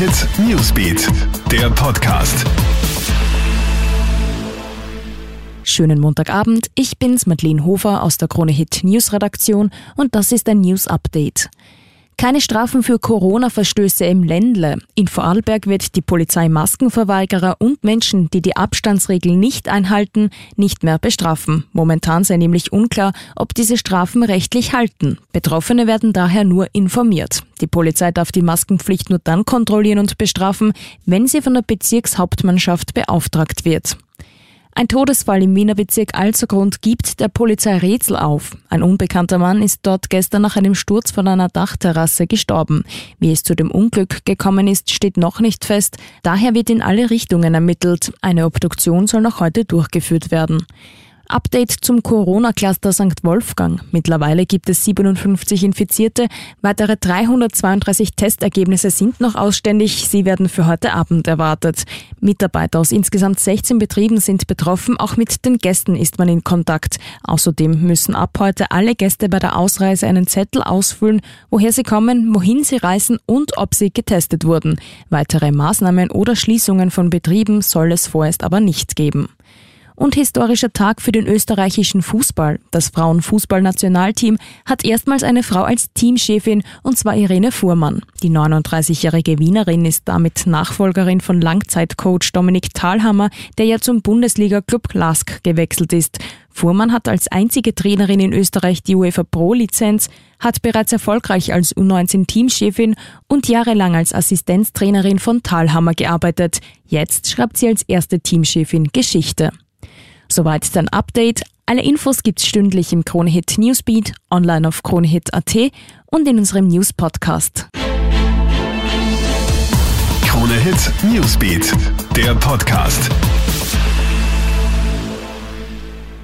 Hit Newsbeat, der Podcast. Schönen Montagabend, ich bin's Madeleine Hofer aus der Krone Hit News Redaktion und das ist ein News Update. Keine Strafen für Corona-Verstöße im Ländle. In Vorarlberg wird die Polizei Maskenverweigerer und Menschen, die die Abstandsregeln nicht einhalten, nicht mehr bestrafen. Momentan sei nämlich unklar, ob diese Strafen rechtlich halten. Betroffene werden daher nur informiert. Die Polizei darf die Maskenpflicht nur dann kontrollieren und bestrafen, wenn sie von der Bezirkshauptmannschaft beauftragt wird. Ein Todesfall im Wiener Bezirk Alzergrund gibt der Polizei Rätsel auf. Ein unbekannter Mann ist dort gestern nach einem Sturz von einer Dachterrasse gestorben. Wie es zu dem Unglück gekommen ist, steht noch nicht fest. Daher wird in alle Richtungen ermittelt. Eine Obduktion soll noch heute durchgeführt werden. Update zum Corona-Cluster St. Wolfgang. Mittlerweile gibt es 57 Infizierte. Weitere 332 Testergebnisse sind noch ausständig. Sie werden für heute Abend erwartet. Mitarbeiter aus insgesamt 16 Betrieben sind betroffen. Auch mit den Gästen ist man in Kontakt. Außerdem müssen ab heute alle Gäste bei der Ausreise einen Zettel ausfüllen, woher sie kommen, wohin sie reisen und ob sie getestet wurden. Weitere Maßnahmen oder Schließungen von Betrieben soll es vorerst aber nicht geben und historischer Tag für den österreichischen Fußball. Das Frauenfußballnationalteam hat erstmals eine Frau als Teamchefin und zwar Irene Fuhrmann. Die 39-jährige Wienerin ist damit Nachfolgerin von Langzeitcoach Dominik Thalhammer, der ja zum Bundesliga-Club Lask gewechselt ist. Fuhrmann hat als einzige Trainerin in Österreich die UEFA Pro-Lizenz, hat bereits erfolgreich als U19-Teamchefin und jahrelang als Assistenztrainerin von Thalhammer gearbeitet. Jetzt schreibt sie als erste Teamchefin Geschichte. Soweit dein Update. Alle Infos gibt's stündlich im Kronehit Newsbeat, online auf kronehit.at und in unserem News Podcast. Kronehit Newsbeat, der Podcast.